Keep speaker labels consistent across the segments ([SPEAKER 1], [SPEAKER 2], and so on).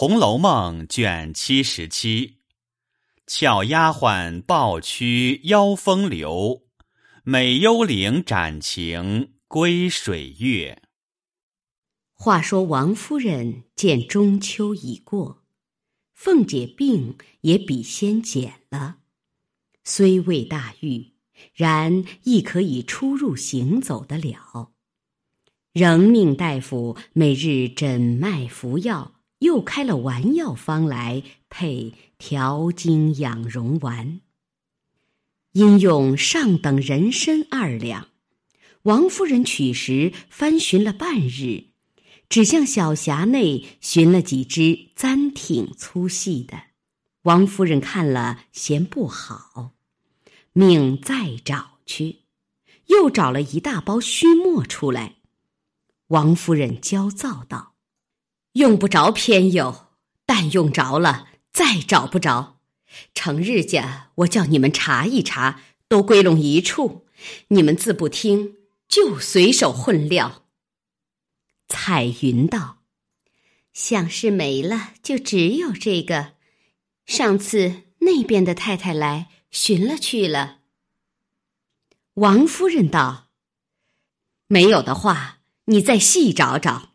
[SPEAKER 1] 红楼梦》卷七十七，俏丫鬟抱屈邀风流，美幽灵展情归水月。
[SPEAKER 2] 话说王夫人见中秋已过，凤姐病也比先减了，虽未大愈，然亦可以出入行走得了。仍命大夫每日诊脉服药。又开了丸药方来配调经养荣丸，因用上等人参二两。王夫人取时翻寻了半日，只向小匣内寻了几支簪挺粗细的。王夫人看了嫌不好，命再找去，又找了一大包须末出来。王夫人焦躁道。用不着偏有，但用着了再找不着。成日家我叫你们查一查，都归拢一处，你们自不听，就随手混料。彩云道：“想是没了，就只有这个。上次那边的太太来寻了去了。”王夫人道：“没有的话，你再细找找。”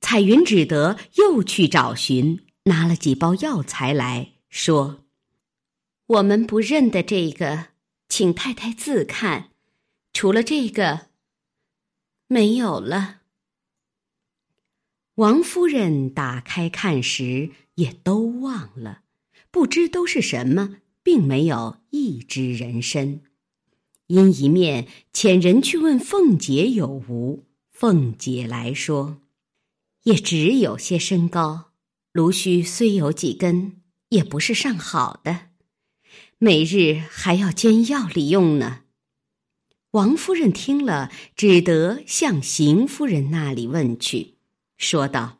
[SPEAKER 2] 彩云只得又去找寻，拿了几包药材来说：“我们不认得这个，请太太自看。除了这个，没有了。”王夫人打开看时，也都忘了，不知都是什么，并没有一只人参。因一面遣人去问凤姐有无，凤姐来说。也只有些身高，芦须虽有几根，也不是上好的，每日还要煎药里用呢。王夫人听了，只得向邢夫人那里问去，说道：“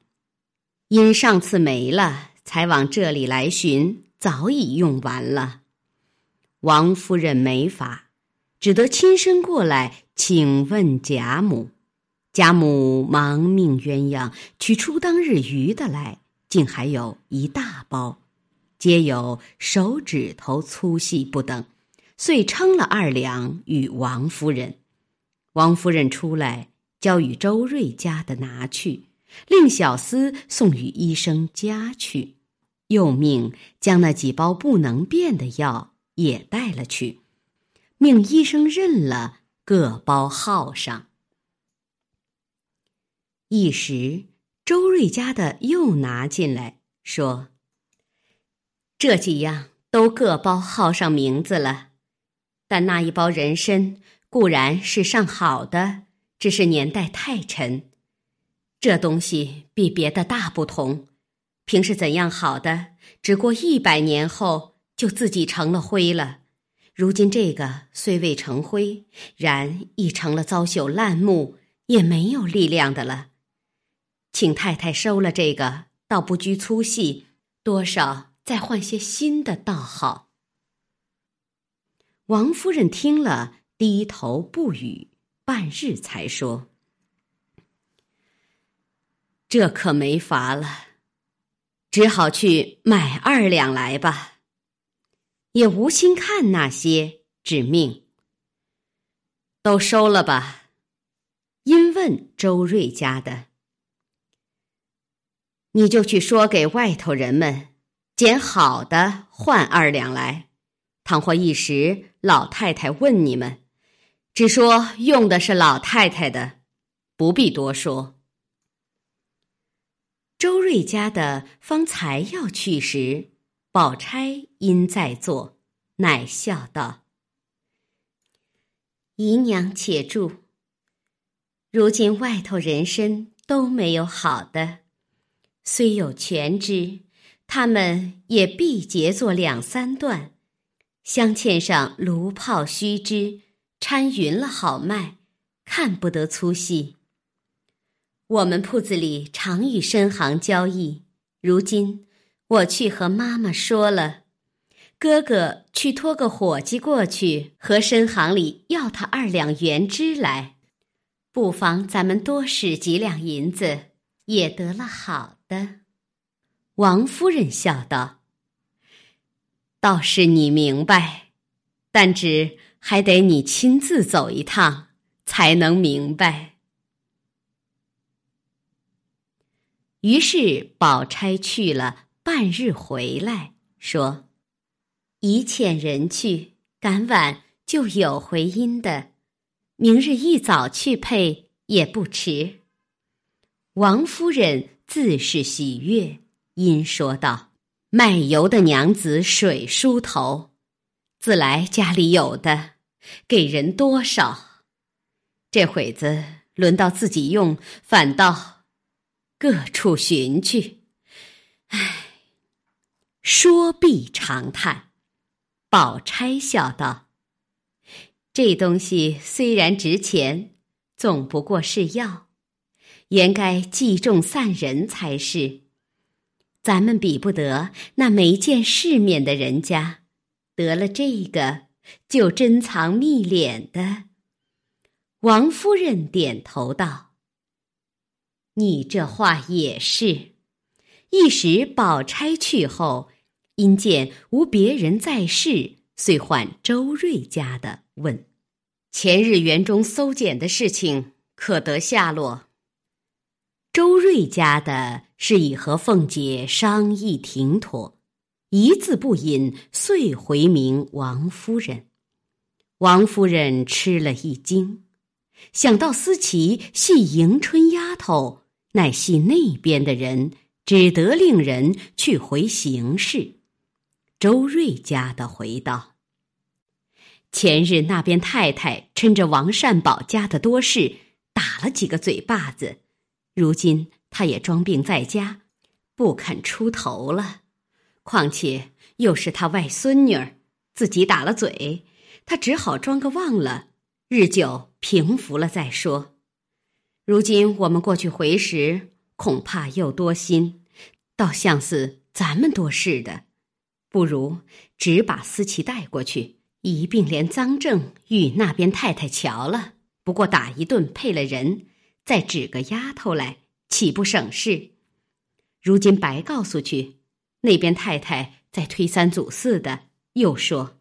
[SPEAKER 2] 因上次没了，才往这里来寻，早已用完了。”王夫人没法，只得亲身过来请问贾母。贾母忙命鸳鸯取出当日余的来，竟还有一大包，皆有手指头粗细不等，遂称了二两与王夫人。王夫人出来，交与周瑞家的拿去，令小厮送与医生家去，又命将那几包不能变的药也带了去，命医生认了，各包号上。一时，周瑞家的又拿进来，说：“这几样都各包号上名字了，但那一包人参固然是上好的，只是年代太陈。这东西比别的大不同，平时怎样好的，只过一百年后就自己成了灰了。如今这个虽未成灰，然已成了糟朽烂木，也没有力量的了。”请太太收了这个，倒不拘粗细，多少再换些新的倒好。王夫人听了，低头不语，半日才说：“这可没法了，只好去买二两来吧。”也无心看那些，指命都收了吧。因问周瑞家的。你就去说给外头人们，捡好的换二两来。倘或一时老太太问你们，只说用的是老太太的，不必多说。周瑞家的方才要去时，宝钗因在座，乃笑道：“姨娘且住。如今外头人参都没有好的。”虽有全枝，他们也必结作两三段，镶嵌上炉泡须枝，掺匀了好卖，看不得粗细。我们铺子里常与深行交易，如今我去和妈妈说了，哥哥去托个伙计过去和深行里要他二两原枝来，不妨咱们多使几两银子，也得了好。的王夫人笑道：“倒是你明白，但只还得你亲自走一趟，才能明白。”于是宝钗去了，半日回来，说：“一遣人去，赶晚就有回音的。明日一早去配也不迟。”王夫人自是喜悦，因说道：“卖油的娘子水梳头，自来家里有的，给人多少？这会子轮到自己用，反倒……”各处寻去，唉，说必长叹。宝钗笑道：“这东西虽然值钱，总不过是药，原该计重散人才是。咱们比不得那没见世面的人家，得了这个就珍藏秘敛的。”王夫人点头道。你这话也是。一时宝钗去后，因见无别人在世，遂唤周瑞家的问：“前日园中搜检的事情，可得下落？”周瑞家的是已和凤姐商议停妥，一字不引，遂回明王夫人。王夫人吃了一惊，想到思琪系迎春丫头。乃系那边的人，只得令人去回行事。周瑞家的回道：“前日那边太太趁着王善保家的多事，打了几个嘴巴子。如今他也装病在家，不肯出头了。况且又是他外孙女儿，自己打了嘴，他只好装个忘了，日久平服了再说。”如今我们过去回时，恐怕又多心，倒像是咱们多事的，不如只把思琪带过去，一并连赃证与那边太太瞧了。不过打一顿配了人，再指个丫头来，岂不省事？如今白告诉去，那边太太在推三阻四的，又说：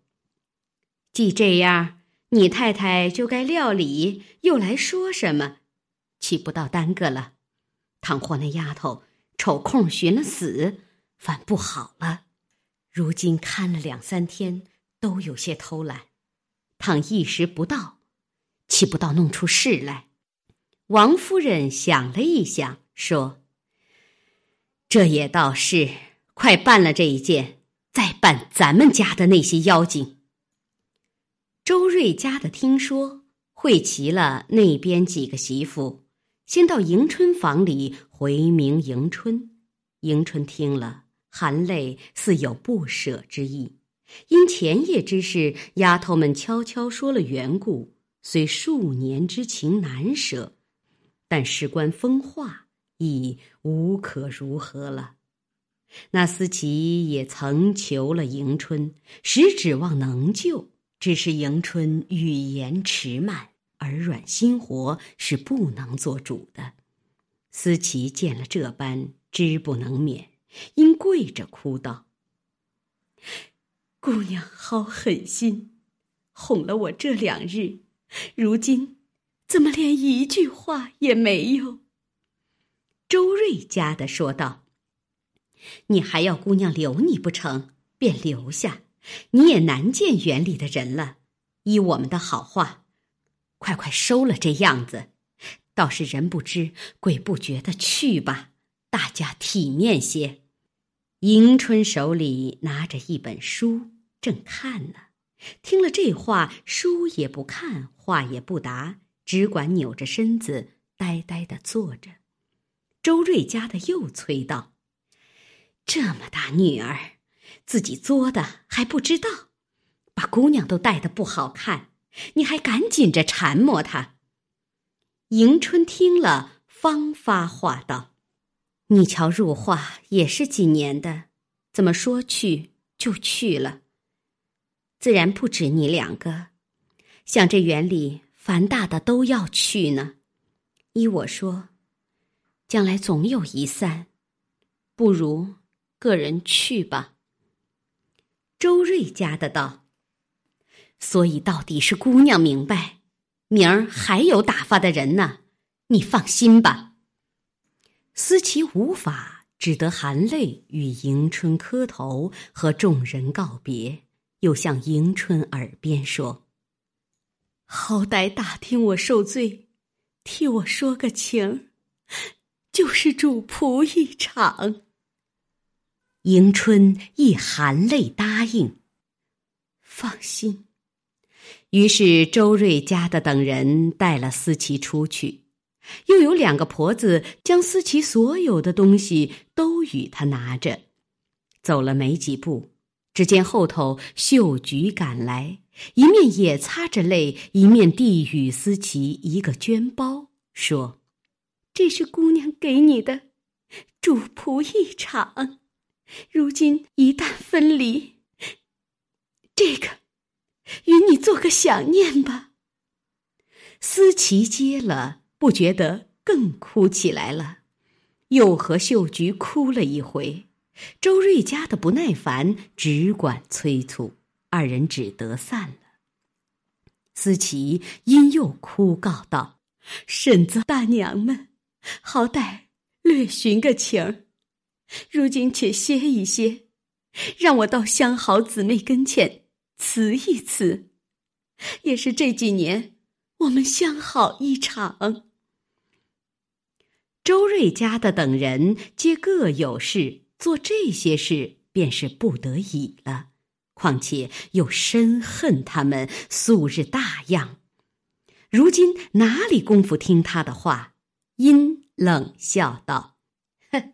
[SPEAKER 2] 既这样，你太太就该料理，又来说什么？岂不到耽搁了？倘或那丫头抽空寻了死，反不好了。如今看了两三天，都有些偷懒。倘一时不到，岂不到弄出事来？王夫人想了一想，说：“这也倒是，快办了这一件，再办咱们家的那些妖精。”周瑞家的听说，会齐了那边几个媳妇。先到迎春房里回明迎春，迎春听了，含泪似有不舍之意。因前夜之事，丫头们悄悄说了缘故，虽数年之情难舍，但事关风化，已无可如何了。那思琪也曾求了迎春，实指望能救，只是迎春语言迟慢。耳软心活是不能做主的。思琪见了这般，知不能免，因跪着哭道：“姑娘好狠心，哄了我这两日，如今怎么连一句话也没有？”周瑞家的说道：“你还要姑娘留你不成？便留下，你也难见园里的人了。依我们的好话。”快快收了这样子，倒是人不知鬼不觉的去吧，大家体面些。迎春手里拿着一本书，正看呢，听了这话，书也不看，话也不答，只管扭着身子呆呆的坐着。周瑞家的又催道：“这么大女儿，自己作的还不知道，把姑娘都带的不好看。”你还赶紧着缠磨她。迎春听了，方发话道：“你瞧，入画也是几年的，怎么说去就去了？自然不止你两个，像这园里凡大的都要去呢。依我说，将来总有一散，不如个人去吧。周瑞家的道。所以到底是姑娘明白，明儿还有打发的人呢。你放心吧。思琪无法，只得含泪与迎春磕头，和众人告别，又向迎春耳边说：“好歹打听我受罪，替我说个情，就是主仆一场。”迎春亦含泪答应：“放心。”于是周瑞家的等人带了思琪出去，又有两个婆子将思琪所有的东西都与他拿着，走了没几步，只见后头秀菊赶来，一面也擦着泪，一面递与思琪一个绢包，说：“这是姑娘给你的，主仆一场，如今一旦分离，这个。”与你做个想念吧。思琪接了，不觉得更哭起来了，又和秀菊哭了一回。周瑞家的不耐烦，只管催促，二人只得散了。思琪因又哭告道：“婶子大娘们，好歹略寻个情儿，如今且歇一歇，让我到相好姊妹跟前。”辞一辞，也是这几年我们相好一场。周瑞家的等人皆各有事，做这些事便是不得已了。况且又深恨他们素日大样，如今哪里功夫听他的话？因冷笑道：“哼，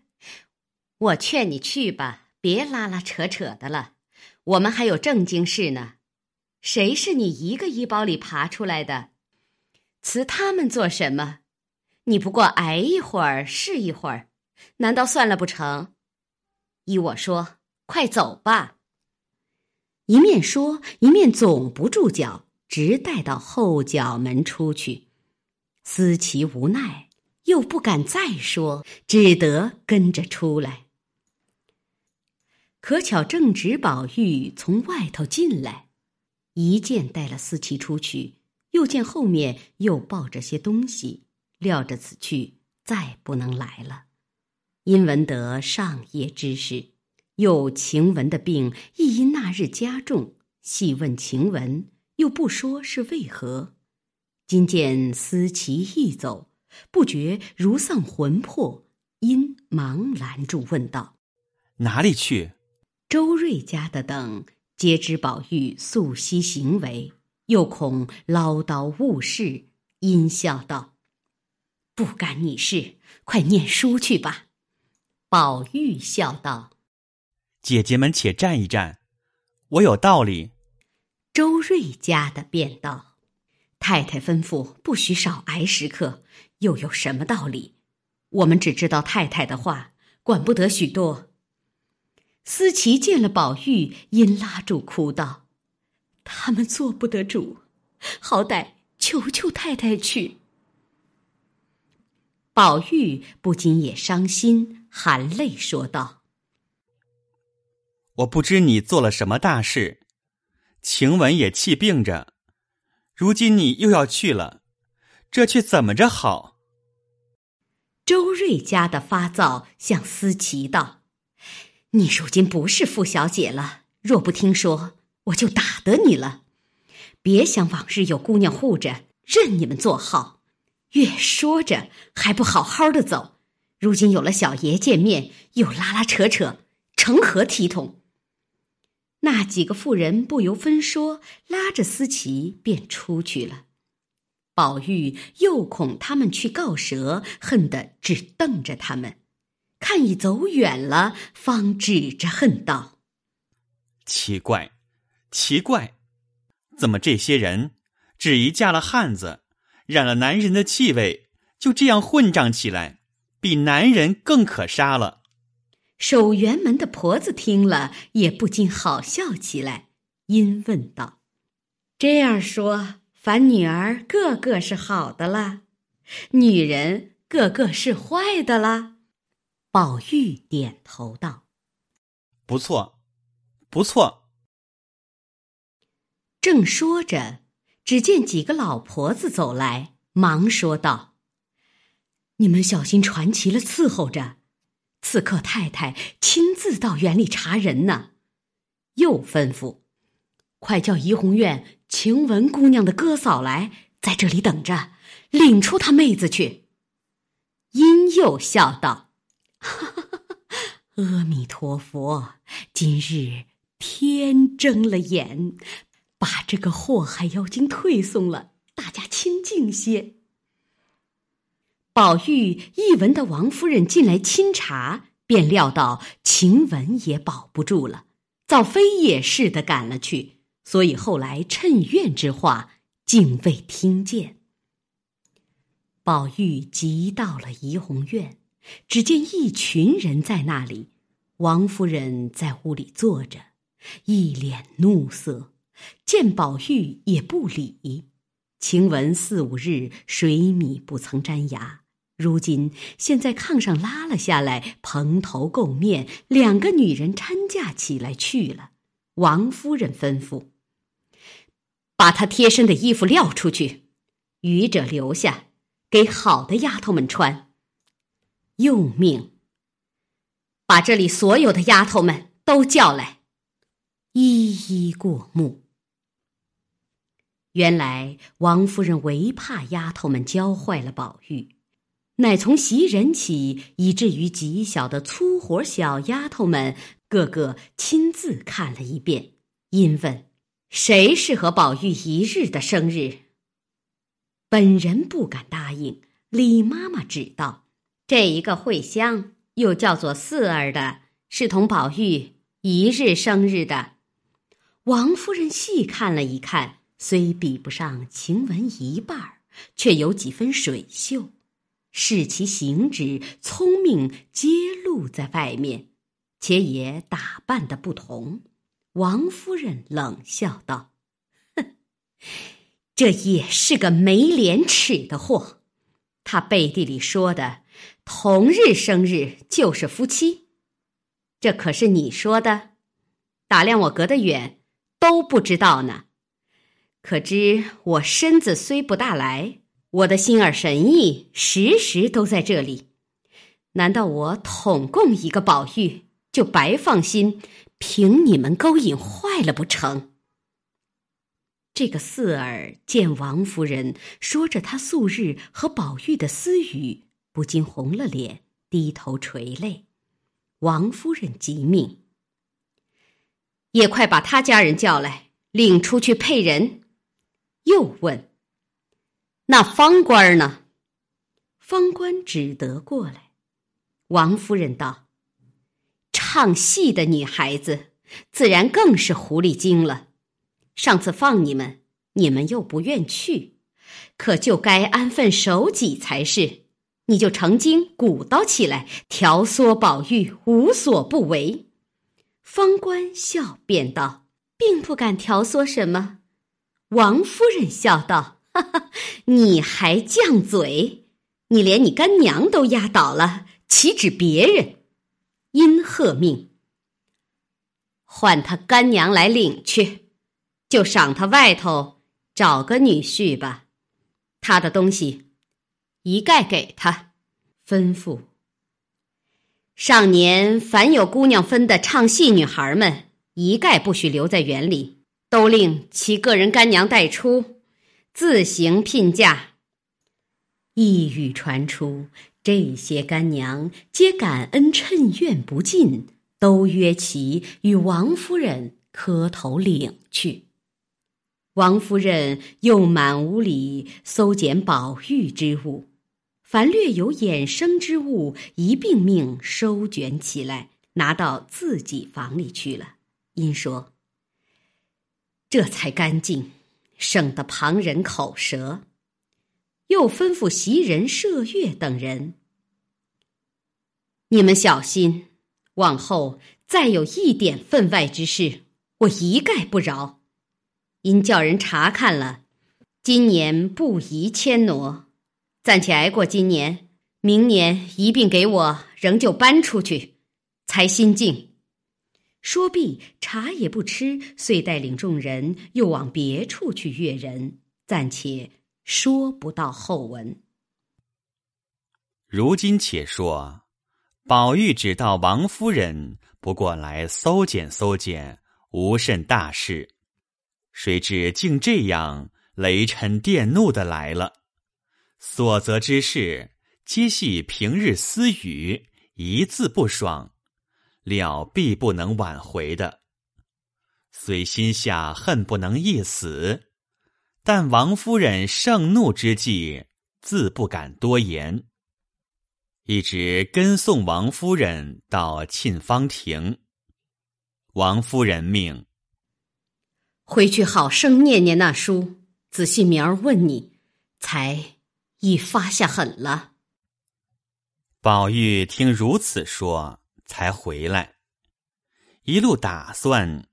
[SPEAKER 2] 我劝你去吧，别拉拉扯扯的了。”我们还有正经事呢，谁是你一个衣包里爬出来的？辞他们做什么？你不过挨一会儿是一会儿，难道算了不成？依我说，快走吧。一面说，一面总不住脚，直带到后角门出去。思琪无奈，又不敢再说，只得跟着出来。可巧正值宝玉从外头进来，一见带了思琪出去，又见后面又抱着些东西，料着此去再不能来了。因闻得上夜之事，又晴雯的病亦因那日加重，细问晴雯，又不说是为何。今见思琪一走，不觉如丧魂魄，因忙拦住问道：“
[SPEAKER 1] 哪里去？”
[SPEAKER 2] 周瑞家的等皆知宝玉素昔行为，又恐唠叨误事，因笑道：“不干你事，快念书去吧。”宝玉笑道：“
[SPEAKER 1] 姐姐们且站一站，我有道理。”
[SPEAKER 2] 周瑞家的便道：“太太吩咐不许少挨食客，又有什么道理？我们只知道太太的话，管不得许多。”思琪见了宝玉，因拉住哭道：“他们做不得主，好歹求求太太去。”宝玉不禁也伤心，含泪说道：“
[SPEAKER 1] 我不知你做了什么大事，晴雯也气病着，如今你又要去了，这却怎么着好？”
[SPEAKER 2] 周瑞家的发躁，向思琪道。你如今不是傅小姐了，若不听说，我就打得你了。别想往日有姑娘护着，任你们做好。越说着还不好好的走，如今有了小爷见面，又拉拉扯扯，成何体统？那几个妇人不由分说，拉着思琪便出去了。宝玉又恐他们去告蛇，恨得只瞪着他们。看已走远了，方指着恨道：“
[SPEAKER 1] 奇怪，奇怪，怎么这些人只一嫁了汉子，染了男人的气味，就这样混账起来，比男人更可杀了？”
[SPEAKER 2] 守园门的婆子听了，也不禁好笑起来，因问道：“这样说，凡女儿个个是好的啦，女人个个是坏的啦？”宝玉点头道。
[SPEAKER 1] 不错，不错。
[SPEAKER 2] 正说着，只见几个老婆子走来，忙说道：“你们小心传齐了，伺候着。刺客太太亲自到园里查人呢。”又吩咐：“快叫怡红院晴雯姑娘的哥嫂来，在这里等着，领出他妹子去。”殷又笑道：“ 阿弥陀佛，今日天睁了眼，把这个祸害妖精退送了，大家清静些。”宝玉一闻到王夫人进来亲茶，便料到晴雯也保不住了。早飞也似的赶了去，所以后来趁院之话，竟未听见。宝玉急到了怡红院，只见一群人在那里，王夫人在屋里坐着，一脸怒色，见宝玉也不理。晴雯四五日水米不曾沾牙。如今现在炕上拉了下来，蓬头垢面，两个女人搀架起来去了。王夫人吩咐：“把她贴身的衣服撂出去，余者留下，给好的丫头们穿。”又命：“把这里所有的丫头们都叫来，一一过目。”原来王夫人唯怕丫头们教坏了宝玉。乃从袭人起，以至于极小的粗活小丫头们，个个亲自看了一遍，因问：“谁适合宝玉一日的生日？”本人不敢答应。李妈妈指道：“这一个慧香，又叫做四儿的，是同宝玉一日生日的。”王夫人细看了一看，虽比不上晴雯一半儿，却有几分水秀。视其行止聪明，揭露在外面，且也打扮的不同。王夫人冷笑道：“哼，这也是个没廉耻的货。他背地里说的同日生日就是夫妻，这可是你说的？打量我隔得远都不知道呢。可知我身子虽不大来。”我的心儿神意时时都在这里，难道我统共一个宝玉就白放心，凭你们勾引坏了不成？这个四儿见王夫人说着她素日和宝玉的私语，不禁红了脸，低头垂泪。王夫人急命：“也快把他家人叫来，领出去配人。”又问。那方官呢？方官只得过来。王夫人道：“唱戏的女孩子，自然更是狐狸精了。上次放你们，你们又不愿去，可就该安分守己才是。你就成精鼓捣起来，挑唆宝玉无所不为。”方官笑便道：“并不敢挑唆什么。”王夫人笑道。哈哈，你还犟嘴？你连你干娘都压倒了，岂止别人？因贺命，换他干娘来领去，就赏他外头找个女婿吧。他的东西一概给他。吩咐：上年凡有姑娘分的唱戏女孩们，一概不许留在园里，都令其个人干娘带出。自行聘嫁。一语传出，这些干娘皆感恩趁怨不尽，都约其与王夫人磕头领去。王夫人又满屋里搜捡宝玉之物，凡略有衍生之物，一并命收卷起来，拿到自己房里去了。因说：“这才干净。”省得旁人口舌，又吩咐袭人、麝月等人：“你们小心，往后再有一点分外之事，我一概不饶。因叫人查看了，今年不宜迁挪，暂且挨过今年，明年一并给我仍旧搬出去，才心静。说毕，茶也不吃，遂带领众人又往别处去阅人，暂且说不到后文。
[SPEAKER 1] 如今且说，宝玉只道王夫人不过来搜检搜检，无甚大事，谁知竟这样雷嗔电怒的来了。所责之事，皆系平日私语，一字不爽。了必不能挽回的，虽心下恨不能一死，但王夫人盛怒之际，自不敢多言。一直跟送王夫人到沁芳亭。王夫人命
[SPEAKER 2] 回去好生念念那书，仔细明儿问你，才已发下狠了。
[SPEAKER 1] 宝玉听如此说。才回来，一路打算，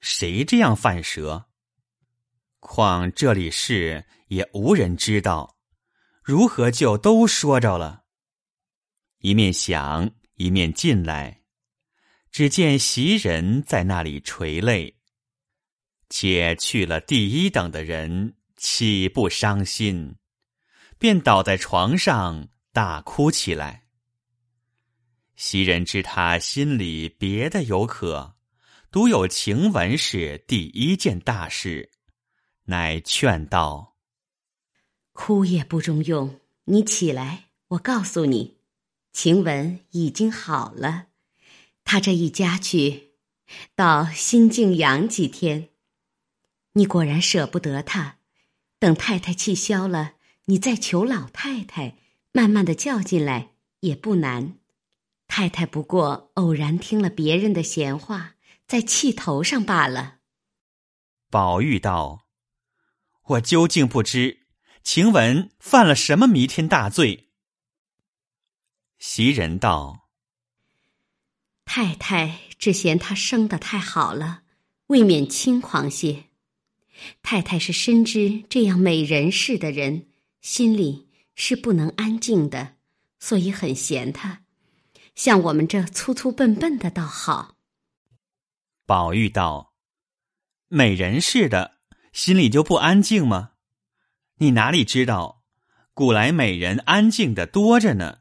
[SPEAKER 1] 谁这样犯蛇？况这里事也无人知道，如何就都说着了？一面想，一面进来，只见袭人在那里垂泪，且去了第一等的人，岂不伤心？便倒在床上大哭起来。袭人知他心里别的有可，独有晴雯是第一件大事，乃劝道：“
[SPEAKER 2] 哭也不中用，你起来，我告诉你，晴雯已经好了。他这一家去，到新静养几天。你果然舍不得他，等太太气消了，你再求老太太，慢慢的叫进来也不难。”太太不过偶然听了别人的闲话，在气头上罢了。
[SPEAKER 1] 宝玉道：“我究竟不知晴雯犯了什么弥天大罪。”袭人道：“
[SPEAKER 2] 太太只嫌她生的太好了，未免轻狂些。太太是深知这样美人似的人，心里是不能安静的，所以很嫌她。”像我们这粗粗笨笨的倒好。
[SPEAKER 1] 宝玉道：“美人似的，心里就不安静吗？你哪里知道，古来美人安静的多着呢。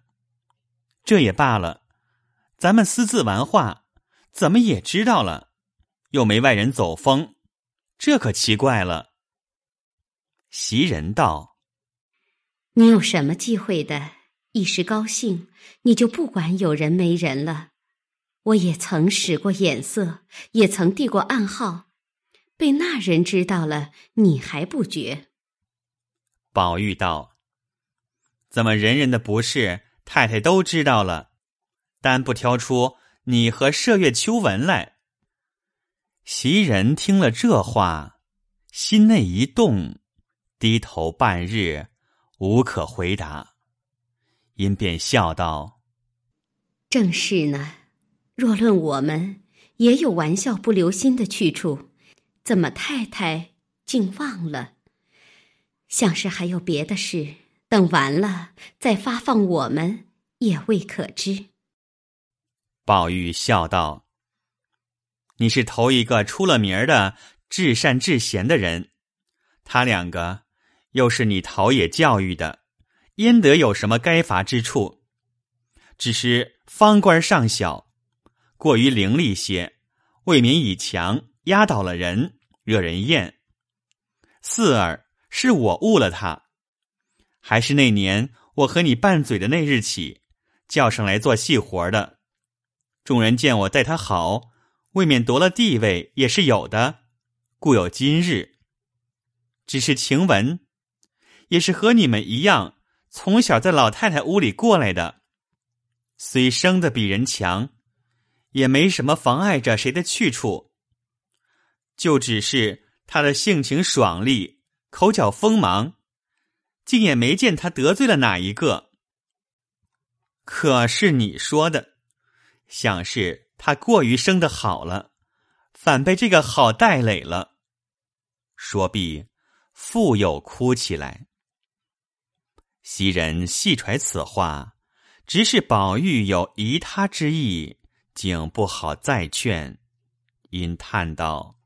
[SPEAKER 1] 这也罢了，咱们私自玩话，怎么也知道了，又没外人走风，这可奇怪了。”袭人道：“
[SPEAKER 2] 你有什么忌讳的？”一时高兴，你就不管有人没人了。我也曾使过眼色，也曾递过暗号，被那人知道了，你还不觉？
[SPEAKER 1] 宝玉道：“怎么人人的不是，太太都知道了，单不挑出你和麝月、秋纹来？”袭人听了这话，心内一动，低头半日，无可回答。因便笑道：“
[SPEAKER 2] 正是呢。若论我们，也有玩笑不留心的去处，怎么太太竟忘了？像是还有别的事，等完了再发放我们，也未可知。”
[SPEAKER 1] 宝玉笑道：“你是头一个出了名儿的至善至贤的人，他两个又是你陶冶教育的。”焉得有什么该罚之处？只是方官尚小，过于伶俐些，未免以强压倒了人，惹人厌。四儿是我误了他，还是那年我和你拌嘴的那日起，叫上来做细活的。众人见我待他好，未免夺了地位也是有的，故有今日。只是晴雯，也是和你们一样。从小在老太太屋里过来的，虽生的比人强，也没什么妨碍着谁的去处。就只是他的性情爽利，口角锋芒，竟也没见他得罪了哪一个。可是你说的，想是他过于生的好了，反被这个好带累了。说毕，复又哭起来。袭人细揣此话，只是宝玉有疑他之意，竟不好再劝，因叹道：“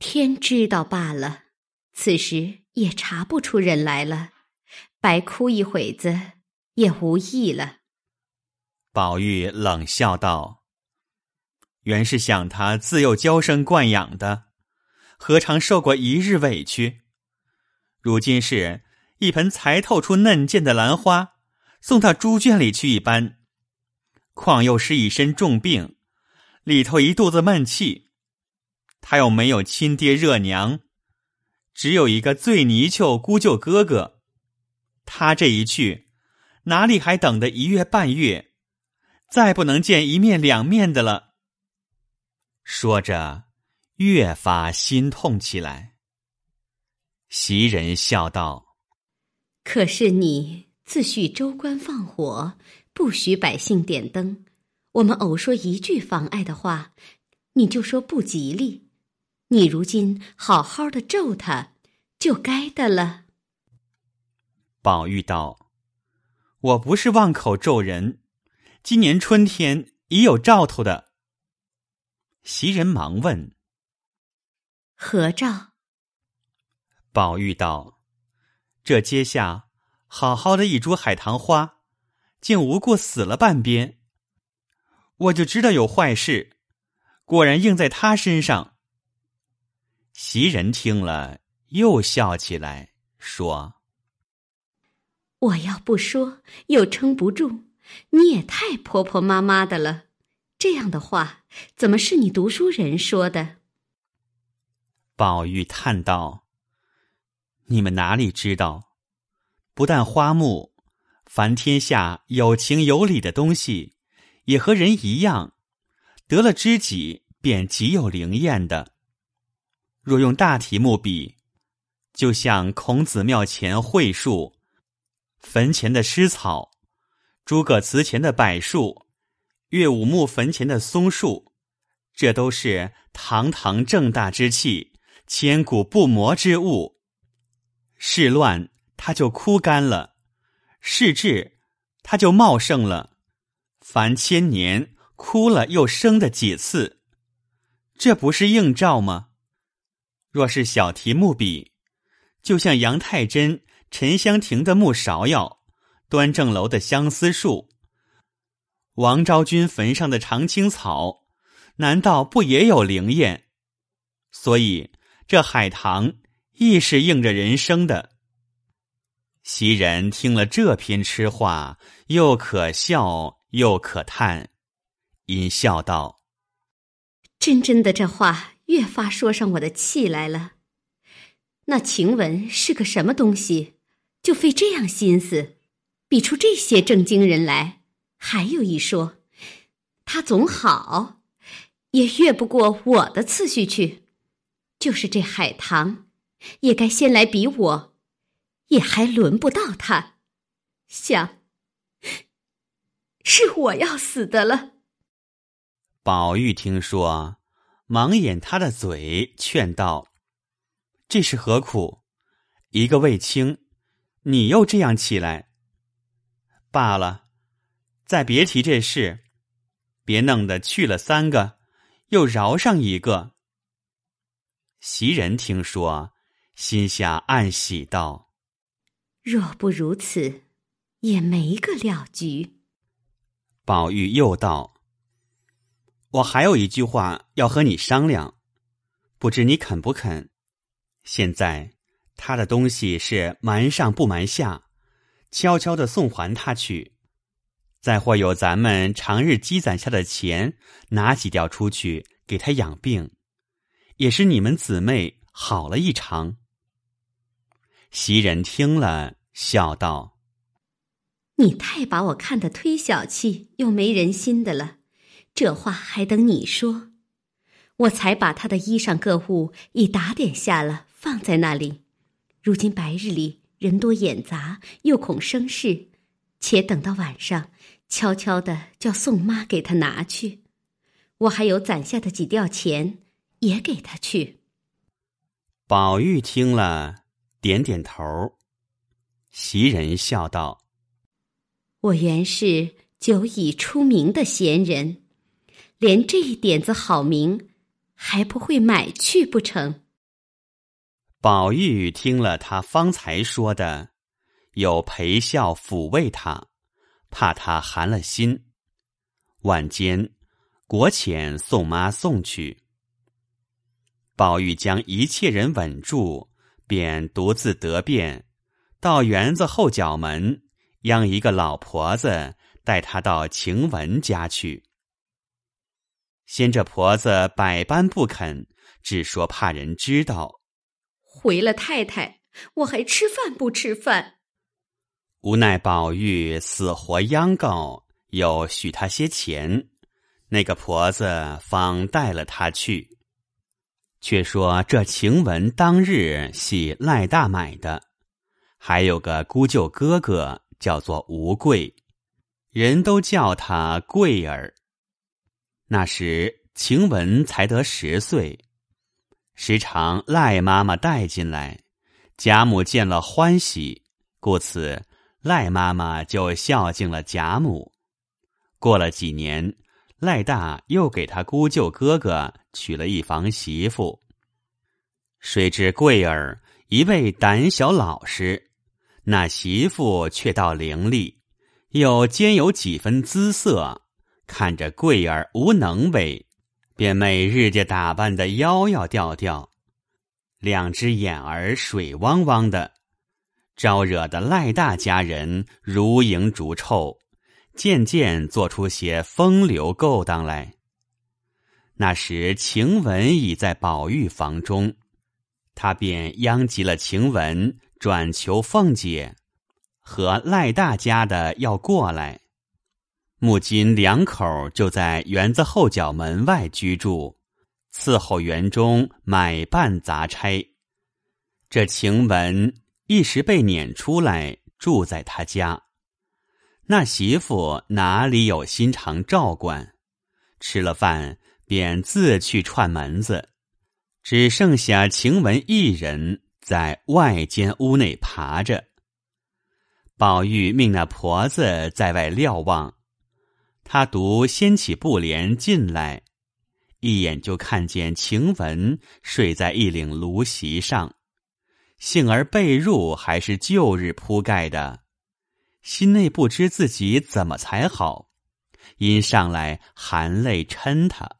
[SPEAKER 2] 天知道罢了，此时也查不出人来了，白哭一会子也无益了。”
[SPEAKER 1] 宝玉冷笑道：“原是想他自幼娇生惯养的，何尝受过一日委屈？如今是一盆才透出嫩剑的兰花，送到猪圈里去一般。”况又是一身重病，里头一肚子闷气，他又没有亲爹热娘，只有一个醉泥鳅姑舅哥哥。他这一去，哪里还等得一月半月？再不能见一面两面的了。说着，越发心痛起来。袭人笑道：“
[SPEAKER 2] 可是你自诩州官放火。”不许百姓点灯，我们偶说一句妨碍的话，你就说不吉利。你如今好好的咒他，就该的了。
[SPEAKER 1] 宝玉道：“我不是妄口咒人，今年春天已有兆头的。”袭人忙问：“
[SPEAKER 2] 何兆？”
[SPEAKER 1] 宝玉道：“这阶下好好的一株海棠花。”竟无故死了半边，我就知道有坏事，果然应在他身上。袭人听了，又笑起来，说：“
[SPEAKER 2] 我要不说，又撑不住。你也太婆婆妈妈的了，这样的话，怎么是你读书人说的？”
[SPEAKER 1] 宝玉叹道：“你们哪里知道？不但花木。”凡天下有情有理的东西，也和人一样，得了知己便极有灵验的。若用大题目比，就像孔子庙前桧树、坟前的诗草、诸葛祠前的柏树、岳武穆坟前的松树，这都是堂堂正大之气，千古不磨之物。事乱，它就枯干了。事至，它就茂盛了。凡千年枯了又生的几次，这不是映照吗？若是小题目比，就像杨太真、沉香亭的木芍药，端正楼的相思树，王昭君坟上的长青草，难道不也有灵验？所以这海棠亦是应着人生的。袭人听了这篇痴话，又可笑又可叹，因笑道：“
[SPEAKER 2] 真真的，这话越发说上我的气来了。那晴雯是个什么东西，就费这样心思，比出这些正经人来。还有一说，他总好，也越不过我的次序去。就是这海棠，也该先来比我。”也还轮不到他，想是我要死的了。
[SPEAKER 1] 宝玉听说，忙掩他的嘴，劝道：“这是何苦？一个卫青，你又这样起来，罢了，再别提这事，别弄得去了三个，又饶上一个。”袭人听说，心下暗喜道。
[SPEAKER 2] 若不如此，也没个了局。
[SPEAKER 1] 宝玉又道：“我还有一句话要和你商量，不知你肯不肯？现在他的东西是瞒上不瞒下，悄悄的送还他去。再或有咱们长日积攒下的钱，拿几吊出去给他养病，也是你们姊妹好了一场。”袭人听了。笑道：“
[SPEAKER 2] 你太把我看得忒小气又没人心的了，这话还等你说。我才把他的衣裳各物已打点下了，放在那里。如今白日里人多眼杂，又恐生事，且等到晚上，悄悄的叫宋妈给他拿去。我还有攒下的几吊钱，也给他去。”
[SPEAKER 1] 宝玉听了，点点头。袭人笑道：“
[SPEAKER 2] 我原是久已出名的闲人，连这一点子好名还不会买去不成？
[SPEAKER 1] 宝玉听了他方才说的，有陪笑抚慰他，怕他寒了心。晚间，国遣送妈送去。宝玉将一切人稳住，便独自得便，到园子后角门，央一个老婆子带他到晴雯家去。先这婆子百般不肯，只说怕人知道。
[SPEAKER 2] 回了太太，我还吃饭不吃饭？
[SPEAKER 1] 无奈宝玉死活央告，又许他些钱，那个婆子方带了他去。却说这晴雯当日系赖大买的，还有个姑舅哥哥叫做吴贵，人都叫他贵儿。那时晴雯才得十岁。时常赖妈妈带进来，贾母见了欢喜，故此赖妈妈就孝敬了贾母。过了几年，赖大又给他姑舅哥哥娶了一房媳妇。谁知贵儿一味胆小老实，那媳妇却倒伶俐，又兼有几分姿色，看着贵儿无能为。便每日家打扮的妖妖调调，两只眼儿水汪汪的，招惹的赖大家人如蝇逐臭，渐渐做出些风流勾当来。那时晴雯已在宝玉房中，他便殃及了晴雯，转求凤姐和赖大家的要过来。木金两口就在园子后角门外居住，伺候园中买办杂差。这晴雯一时被撵出来住在他家，那媳妇哪里有心肠照管？吃了饭便自去串门子，只剩下晴雯一人在外间屋内爬着。宝玉命那婆子在外瞭望。他独掀起布帘进来，一眼就看见晴雯睡在一领芦席上，幸而被褥还是旧日铺盖的，心内不知自己怎么才好，因上来含泪嗔他，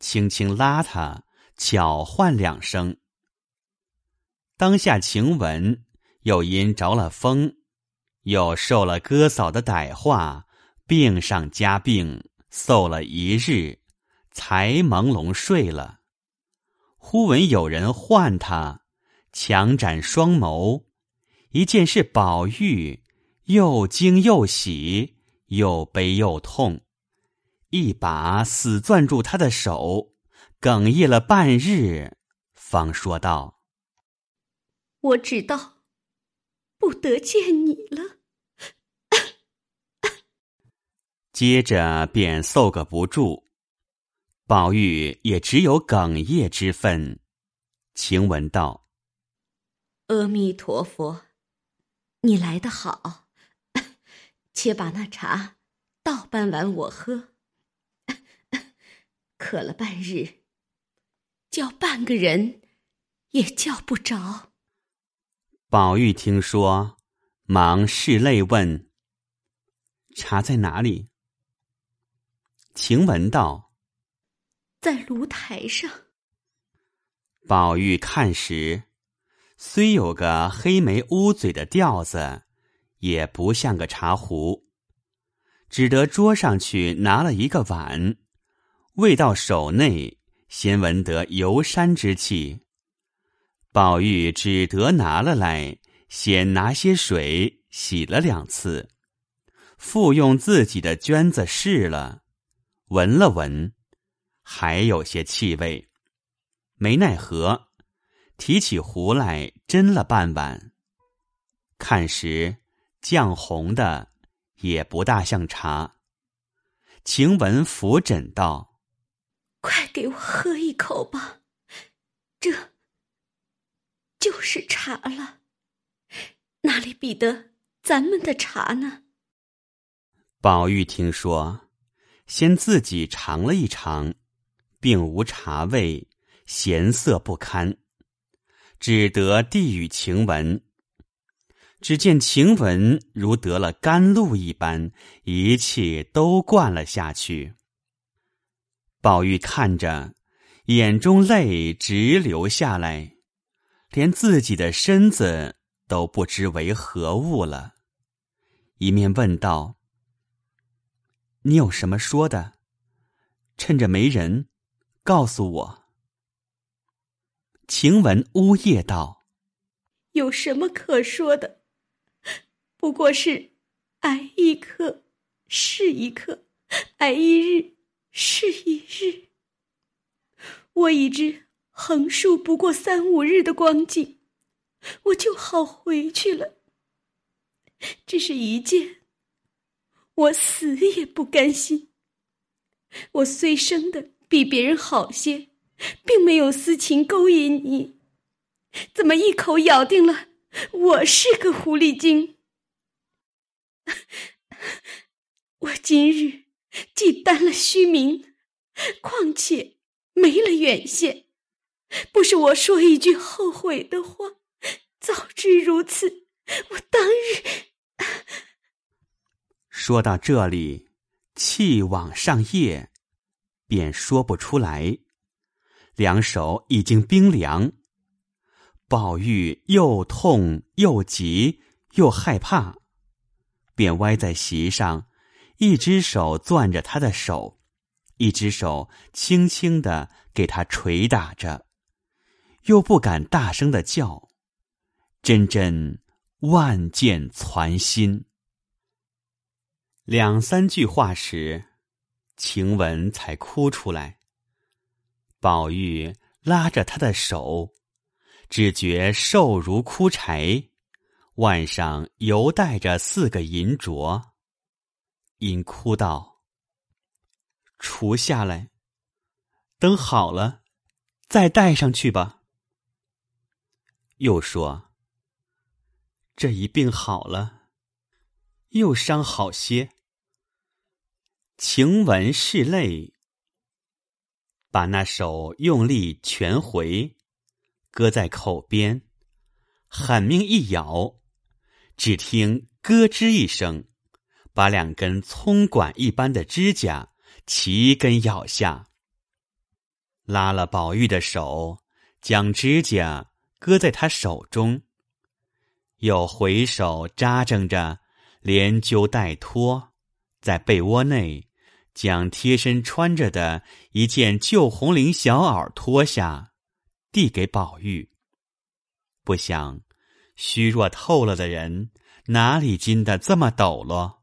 [SPEAKER 1] 轻轻拉他，巧唤两声。当下晴雯又因着了风，又受了哥嫂的歹话。病上加病，嗽了一日，才朦胧睡了。忽闻有人唤他，强展双眸，一见是宝玉，又惊又喜，又悲又痛，一把死攥住他的手，哽咽了半日，方说道：“
[SPEAKER 2] 我知道，不得见你了。”
[SPEAKER 1] 接着便嗽个不住，宝玉也只有哽咽之分。晴雯道：“
[SPEAKER 2] 阿弥陀佛，你来的好，且把那茶倒半碗我喝。渴了半日，叫半个人也叫不着。”
[SPEAKER 1] 宝玉听说，忙拭泪问：“茶在哪里？”晴雯道：“
[SPEAKER 2] 在炉台上。”
[SPEAKER 1] 宝玉看时，虽有个黑眉乌嘴的调子，也不像个茶壶，只得桌上去拿了一个碗，未到手内，先闻得游山之气。宝玉只得拿了来，先拿些水洗了两次，复用自己的绢子试了。闻了闻，还有些气味，没奈何，提起壶来斟了半碗。看时酱红的，也不大像茶。晴雯扶枕道：“
[SPEAKER 2] 快给我喝一口吧，这就是茶了，哪里比得咱们的茶呢？”
[SPEAKER 1] 宝玉听说。先自己尝了一尝，并无茶味，咸涩不堪，只得递与晴雯。只见晴雯如得了甘露一般，一切都灌了下去。宝玉看着，眼中泪直流下来，连自己的身子都不知为何物了。一面问道：“你有什么说的？趁着没人，告诉我。”晴雯呜咽道：“
[SPEAKER 3] 有什么可说的？不过是挨一刻是一刻，挨一日是一日。我已知横竖不过三五日的光景，我就好回去了。”只是一件，我死也不甘心。我虽生的比别人好些，并没有私情勾引你，怎么一口咬定了我是个狐狸精？我今日既担了虚名，况且没了远线，不是我说一句后悔的话。早知如此，我当日。
[SPEAKER 1] 说到这里，气往上咽，便说不出来，两手已经冰凉。宝玉又痛又急又害怕，便歪在席上，一只手攥着他的手，一只手轻轻的给他捶打着，又不敢大声的叫，真真。万箭攒心，两三句话时，晴雯才哭出来。宝玉拉着她的手，只觉瘦如枯柴，腕上犹带着四个银镯，因哭道：“除下来，等好了，再戴上去吧。”又说。这一病好了，又伤好些。晴雯拭泪，把那手用力全回，搁在口边，狠命一咬，只听咯吱一声，把两根葱管一般的指甲齐根咬下。拉了宝玉的手，将指甲搁在他手中。又回手扎正着，连揪带拖，在被窝内将贴身穿着的一件旧红绫小袄脱下，递给宝玉。不想虚弱透了的人，哪里经得这么抖落，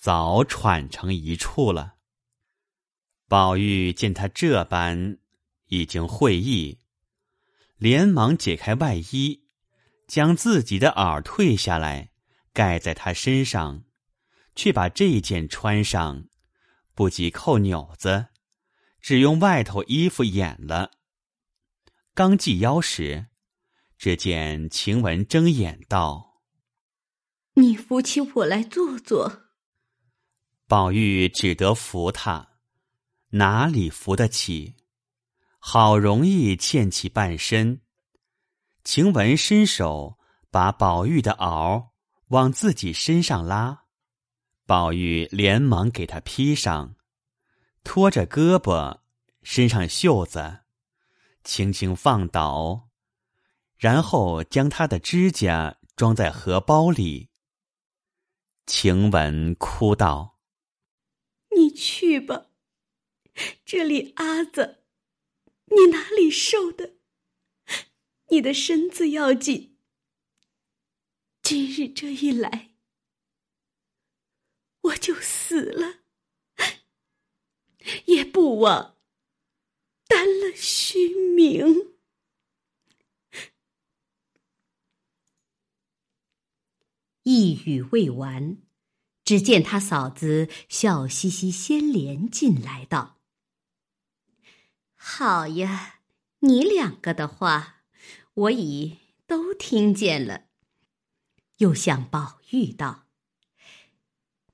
[SPEAKER 1] 早喘成一处了。宝玉见他这般，已经会意，连忙解开外衣。将自己的袄退下来，盖在他身上，却把这件穿上，不及扣纽子，只用外头衣服掩了。刚系腰时，只见晴雯睁眼道：“
[SPEAKER 3] 你扶起我来坐坐。”
[SPEAKER 1] 宝玉只得扶他，哪里扶得起？好容易欠起半身。晴雯伸手把宝玉的袄往自己身上拉，宝玉连忙给他披上，拖着胳膊，身上袖子，轻轻放倒，然后将他的指甲装在荷包里。晴雯哭道：“
[SPEAKER 3] 你去吧，这里阿子，你哪里受的？”你的身子要紧，今日这一来，我就死了，也不枉担了虚名。
[SPEAKER 2] 一语未完，只见他嫂子笑嘻嘻先连进来道：“好呀，你两个的话。”我已都听见了，又向宝玉道：“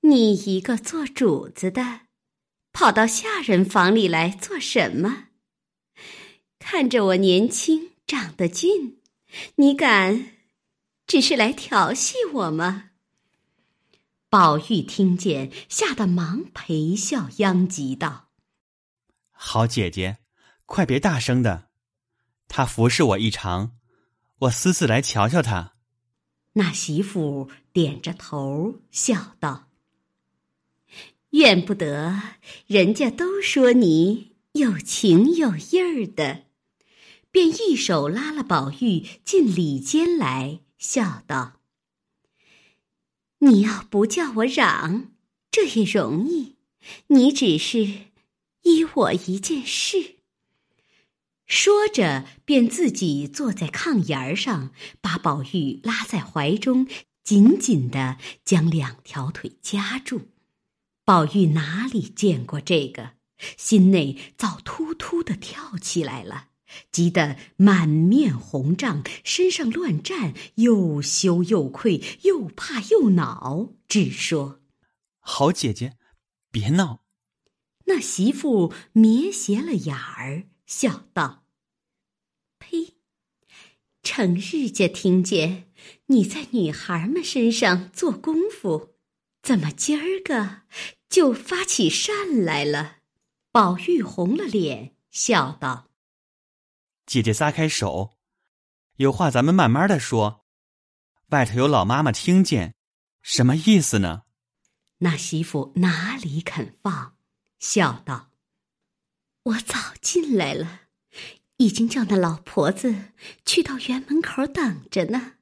[SPEAKER 2] 你一个做主子的，
[SPEAKER 3] 跑到下人房里来做什么？看着我年轻长得俊，你敢只是来调戏我吗？
[SPEAKER 2] 宝玉听见，吓得忙陪笑央及道：“
[SPEAKER 1] 好姐姐，快别大声的，他服侍我一场，我私自来瞧瞧他。”
[SPEAKER 2] 那媳妇点着头笑道：“
[SPEAKER 3] 怨不得，人家都说你有情有义儿的。”
[SPEAKER 2] 便一手拉了宝玉进里间来，笑道。
[SPEAKER 3] 你要不叫我嚷，这也容易。你只是依我一件事。
[SPEAKER 2] 说着，便自己坐在炕沿儿上，把宝玉拉在怀中，紧紧的将两条腿夹住。宝玉哪里见过这个，心内早突突的跳起来了。急得满面红胀，身上乱颤，又羞又愧，又怕又恼，只说：“
[SPEAKER 1] 好姐姐，别闹。”
[SPEAKER 2] 那媳妇瞥斜了眼儿，笑道：“
[SPEAKER 3] 呸！成日家听见你在女孩们身上做功夫，怎么今儿个就发起善来了？”
[SPEAKER 2] 宝玉红了脸，笑道。
[SPEAKER 1] 姐姐撒开手，有话咱们慢慢的说。外头有老妈妈听见，什么意思呢？
[SPEAKER 2] 那媳妇哪里肯放，笑道：“
[SPEAKER 3] 我早进来了，已经叫那老婆子去到园门口等着呢。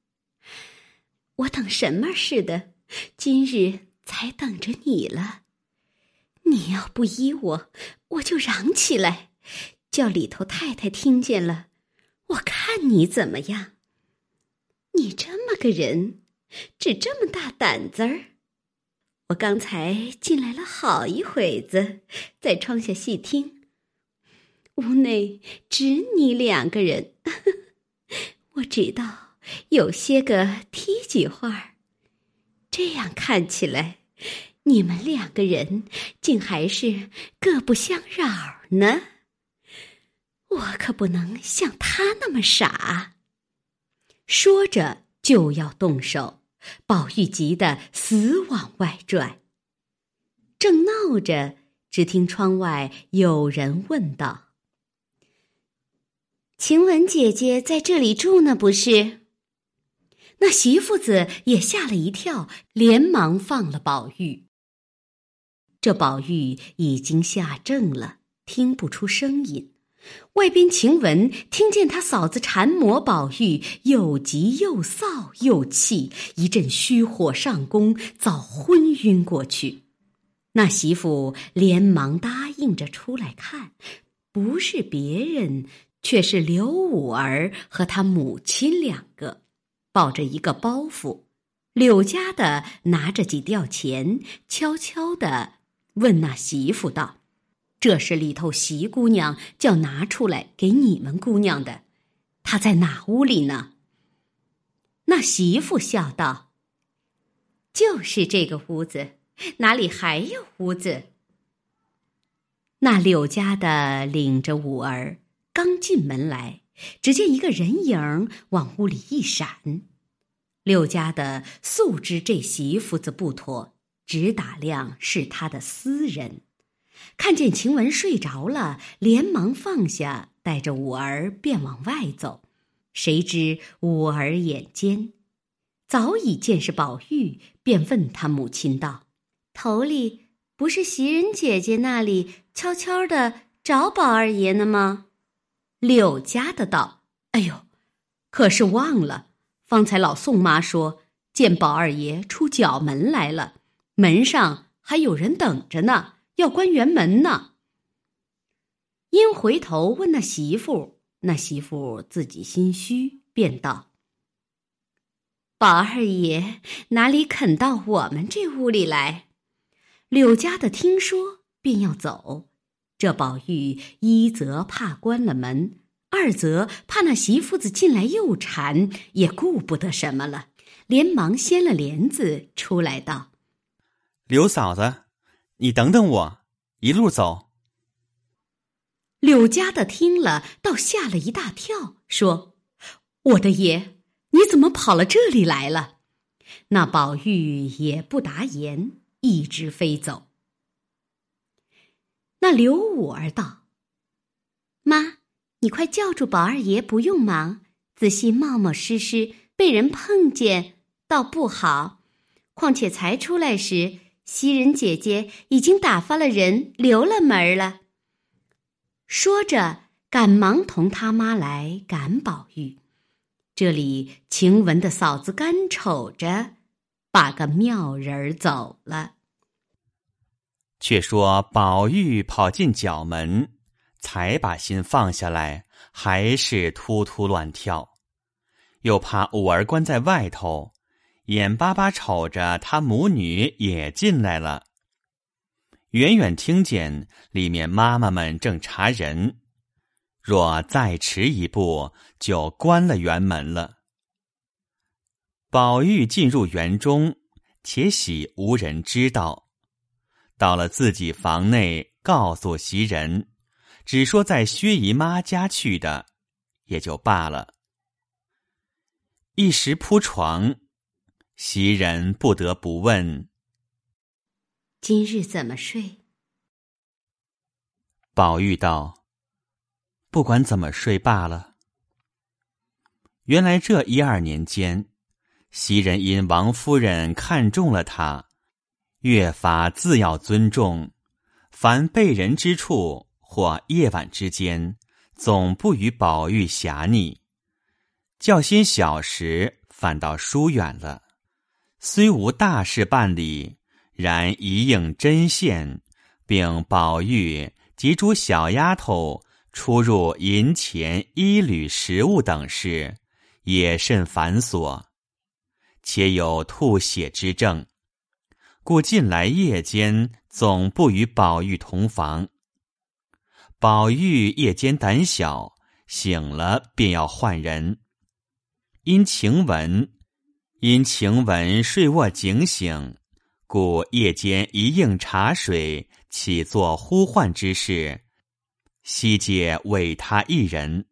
[SPEAKER 3] 我等什么似的，今日才等着你了。你要不依我，我就嚷起来。”叫里头太太听见了，我看你怎么样？你这么个人，只这么大胆子儿？我刚才进来了好一会子，在窗下细听，屋内只你两个人。我知道有些个梯几话这样看起来，你们两个人竟还是各不相扰呢。我可不能像他那么傻。
[SPEAKER 2] 说着就要动手，宝玉急得死往外拽。正闹着，只听窗外有人问道：“
[SPEAKER 3] 晴雯姐姐在这里住呢，不是？”
[SPEAKER 2] 那媳妇子也吓了一跳，连忙放了宝玉。这宝玉已经吓怔了，听不出声音。外边，晴雯听见他嫂子缠磨宝玉，又急又臊又气，一阵虚火上攻，早昏晕过去。那媳妇连忙答应着出来看，不是别人，却是刘五儿和他母亲两个，抱着一个包袱。柳家的拿着几吊钱，悄悄的问那媳妇道。这是里头席姑娘叫拿出来给你们姑娘的，她在哪屋里呢？
[SPEAKER 3] 那媳妇笑道：“就是这个屋子，哪里还有屋子？”
[SPEAKER 2] 那柳家的领着五儿刚进门来，只见一个人影往屋里一闪。柳家的素知这媳妇子不妥，只打量是他的私人。看见晴雯睡着了，连忙放下，带着五儿便往外走。谁知五儿眼尖，早已见是宝玉，便问他母亲道：“
[SPEAKER 3] 头里不是袭人姐姐那里悄悄的找宝二爷呢吗？”
[SPEAKER 2] 柳家的道：“哎呦，可是忘了。方才老宋妈说见宝二爷出角门来了，门上还有人等着呢。”要关园门呢。因回头问那媳妇，那媳妇自己心虚，便道：“
[SPEAKER 3] 宝二爷哪里肯到我们这屋里来？”
[SPEAKER 2] 柳家的听说，便要走。这宝玉一则怕关了门，二则怕那媳妇子进来又馋，也顾不得什么了，连忙掀了帘子出来道：“
[SPEAKER 1] 刘嫂子。”你等等我，一路走。”
[SPEAKER 2] 柳家的听了，倒吓了一大跳，说：“我的爷，你怎么跑了这里来了？”那宝玉也不答言，一直飞走。那刘五儿道：“妈，你快叫住宝二爷，不用忙，仔细冒冒失失，被人碰见，倒不好。况且才出来时，袭人姐姐已经打发了人，留了门了。”说着，赶忙同他妈来赶宝玉。这里晴雯的嫂子干瞅着，把个妙人儿走了。
[SPEAKER 1] 却说宝玉跑进角门，才把心放下来，还是突突乱跳，又怕五儿关在外头，眼巴巴瞅着他母女也进来了。远远听见里面妈妈们正查人，若再迟一步，就关了园门了。宝玉进入园中，且喜无人知道。到了自己房内，告诉袭人，只说在薛姨妈家去的，也就罢了。一时铺床，袭人不得不问。
[SPEAKER 2] 今日怎么睡？
[SPEAKER 1] 宝玉道：“不管怎么睡罢了。”原来这一二年间，袭人因王夫人看中了他，越发自要尊重，凡被人之处或夜晚之间，总不与宝玉狭逆。较心小时，反倒疏远了。虽无大事办理。然一应针线，并宝玉及诸小丫头出入银钱、衣履、食物等事，也甚繁琐，且有吐血之症，故近来夜间总不与宝玉同房。宝玉夜间胆小，醒了便要唤人，因晴雯，因晴雯睡卧警醒。故夜间一应茶水，起作呼唤之事，悉皆委他一人。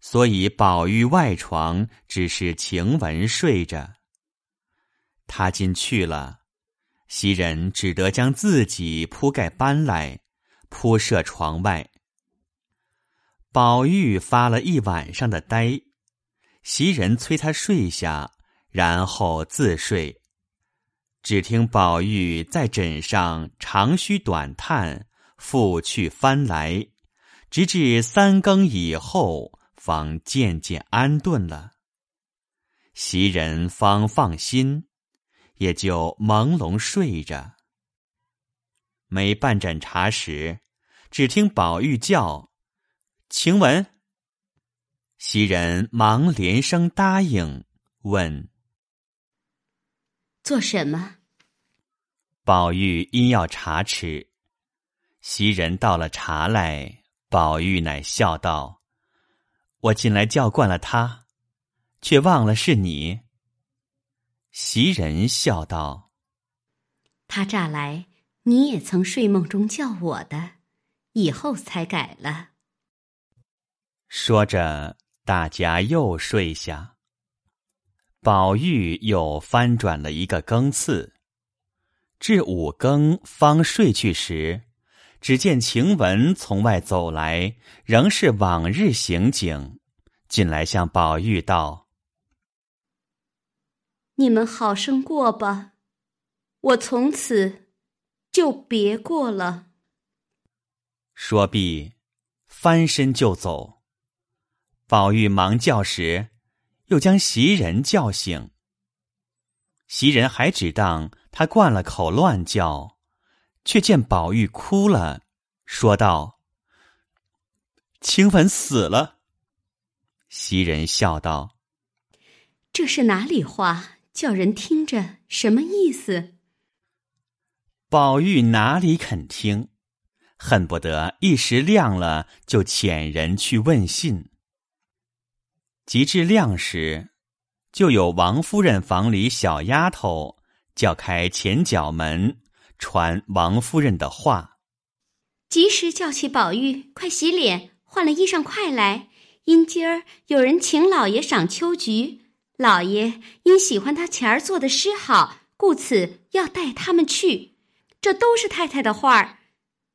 [SPEAKER 1] 所以宝玉外床只是晴雯睡着。他今去了，袭人只得将自己铺盖搬来，铺设床外。宝玉发了一晚上的呆，袭人催他睡下，然后自睡。只听宝玉在枕上长吁短叹，复去翻来，直至三更以后，方渐渐安顿了。袭人方放心，也就朦胧睡着。没半盏茶时，只听宝玉叫：“晴雯。”袭人忙连声答应，问。
[SPEAKER 2] 做什么？
[SPEAKER 1] 宝玉因要茶吃，袭人倒了茶来，宝玉乃笑道：“我进来叫惯了他，却忘了是你。”袭人笑道：“
[SPEAKER 2] 他乍来，你也曾睡梦中叫我的，以后才改了。”
[SPEAKER 1] 说着，大家又睡下。宝玉又翻转了一个更次，至五更方睡去时，只见晴雯从外走来，仍是往日行景，进来向宝玉道：“
[SPEAKER 2] 你们好生过吧，我从此就别过了。”
[SPEAKER 1] 说毕，翻身就走。宝玉忙叫时。又将袭人叫醒。袭人还只当他灌了口乱叫，却见宝玉哭了，说道：“晴雯死了。”袭人笑道：“
[SPEAKER 2] 这是哪里话？叫人听着什么意思？”
[SPEAKER 1] 宝玉哪里肯听，恨不得一时亮了，就遣人去问信。及至亮时，就有王夫人房里小丫头叫开前角门，传王夫人的话。
[SPEAKER 3] 及时叫起宝玉，快洗脸，换了衣裳，快来！因今儿有人请老爷赏秋菊，老爷因喜欢他前儿做的诗好，故此要带他们去。这都是太太的话儿，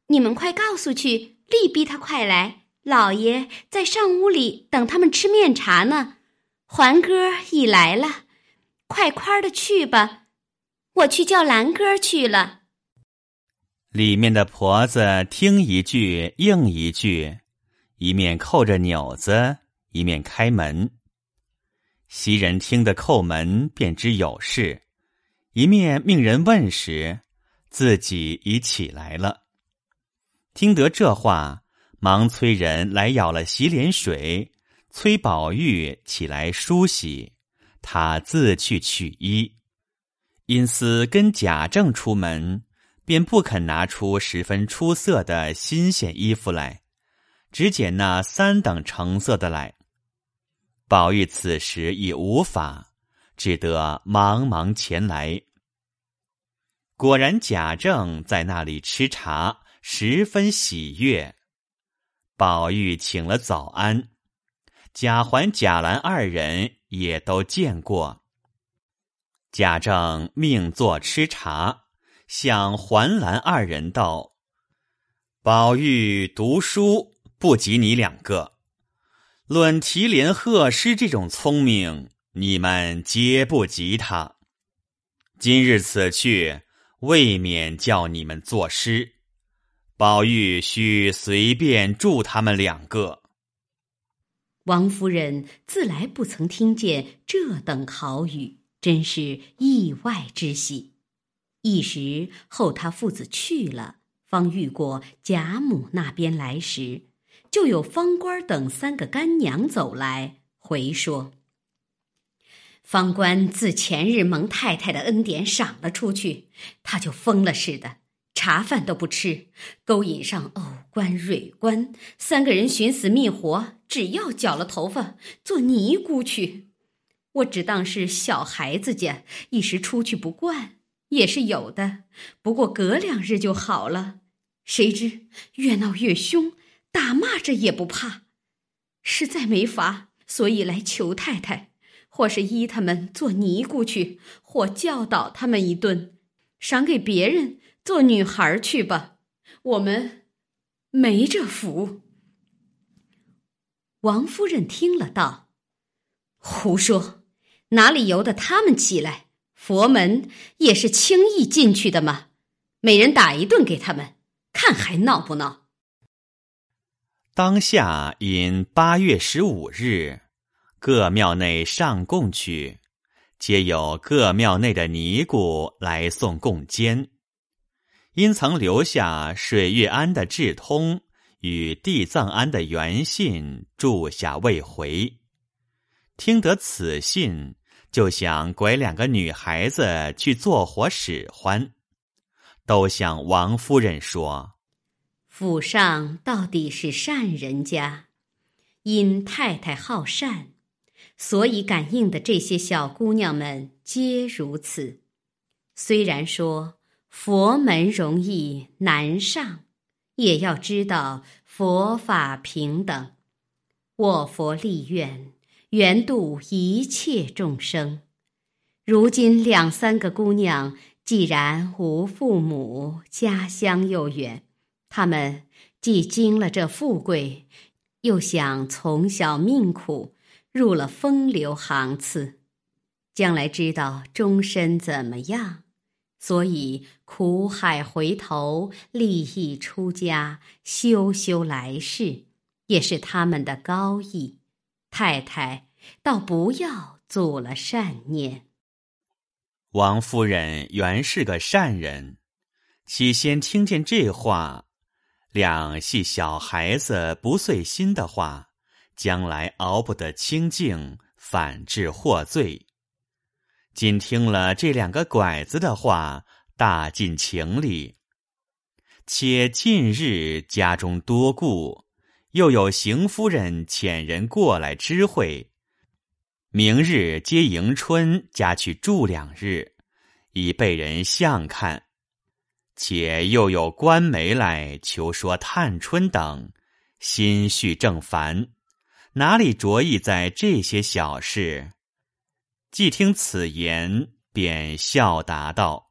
[SPEAKER 3] 你们快告诉去，力逼他快来。老爷在上屋里等他们吃面茶呢。环哥已来了，快快的去吧，我去叫兰哥去了。
[SPEAKER 1] 里面的婆子听一句应一句，一面扣着钮子，一面开门。袭人听得叩门，便知有事，一面命人问时，自己已起来了。听得这话，忙催人来舀了洗脸水。催宝玉起来梳洗，他自去取衣。因思跟贾政出门，便不肯拿出十分出色的新鲜衣服来，只捡那三等成色的来。宝玉此时已无法，只得忙忙前来。果然贾政在那里吃茶，十分喜悦。宝玉请了早安。贾环、贾兰二人也都见过。贾政命坐吃茶，向环、兰二人道：“宝玉读书不及你两个，论提联贺诗这种聪明，你们皆不及他。今日此去，未免叫你们作诗。宝玉须随便住他们两个。”
[SPEAKER 2] 王夫人自来不曾听见这等好语，真是意外之喜。一时后，他父子去了，方遇过贾母那边来时，就有方官等三个干娘走来，回说：方官自前日蒙太太的恩典赏了出去，他就疯了似的。茶饭都不吃，勾引上偶官、蕊官三个人寻死觅活，只要绞了头发做尼姑去。我只当是小孩子家，一时出去不惯也是有的。不过隔两日就好了。谁知越闹越凶，打骂着也不怕，实在没法，所以来求太太，或是依他们做尼姑去，或教导他们一顿，赏给别人。做女孩去吧，我们没这福。王夫人听了道：“胡说，哪里由得他们起来？佛门也是轻易进去的吗？每人打一顿给他们，看还闹不闹？”
[SPEAKER 1] 当下因八月十五日，各庙内上供去，皆有各庙内的尼姑来送供监。因曾留下水月庵的智通与地藏庵的元信住下未回，听得此信，就想拐两个女孩子去做活使唤，都向王夫人说：“
[SPEAKER 2] 府上到底是善人家，因太太好善，所以感应的这些小姑娘们皆如此。虽然说。”佛门容易难上，也要知道佛法平等。我佛立愿，愿度一切众生。如今两三个姑娘，既然无父母，家乡又远，他们既经了这富贵，又想从小命苦，入了风流行次，将来知道终身怎么样？所以苦海回头，立意出家，修修来世，也是他们的高义。太太倒不要做了善念。
[SPEAKER 1] 王夫人原是个善人，起先听见这话，两系小孩子不遂心的话，将来熬不得清净，反致获罪。今听了这两个拐子的话，大尽情理。且近日家中多故，又有邢夫人遣人过来知会，明日接迎春家去住两日，已被人相看。且又有官媒来求说探春等，心绪正烦，哪里着意在这些小事？既听此言，便笑答道：“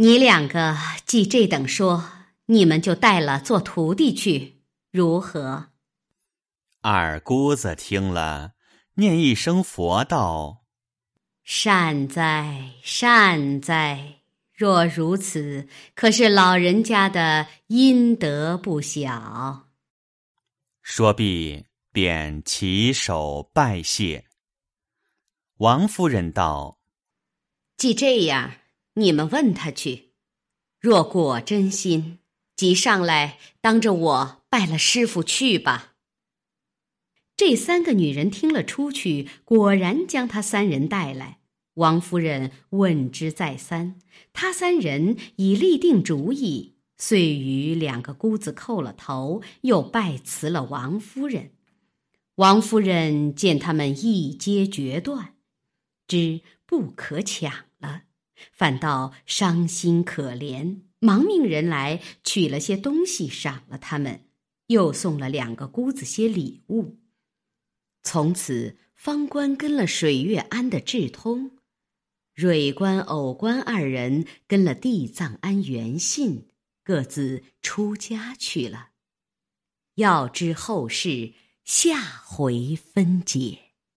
[SPEAKER 2] 你两个既这等说，你们就带了做徒弟去，如何？”
[SPEAKER 1] 二姑子听了，念一声佛道：“
[SPEAKER 2] 善哉，善哉！若如此，可是老人家的阴德不小。”
[SPEAKER 1] 说毕，便起手拜谢。王夫人道：“
[SPEAKER 2] 既这样，你们问他去。若果真心，即上来当着我拜了师傅去吧。”这三个女人听了出去，果然将他三人带来。王夫人问之再三，他三人已立定主意，遂与两个姑子叩了头，又拜辞了王夫人。王夫人见他们一皆决断，知不可抢，反倒伤心可怜，忙命人来取了些东西赏了他们，又送了两个姑子些礼物。从此，方官跟了水月庵的智通，蕊官、藕官二人跟了地藏庵元信，各自出家去了。要知后事，下回分解。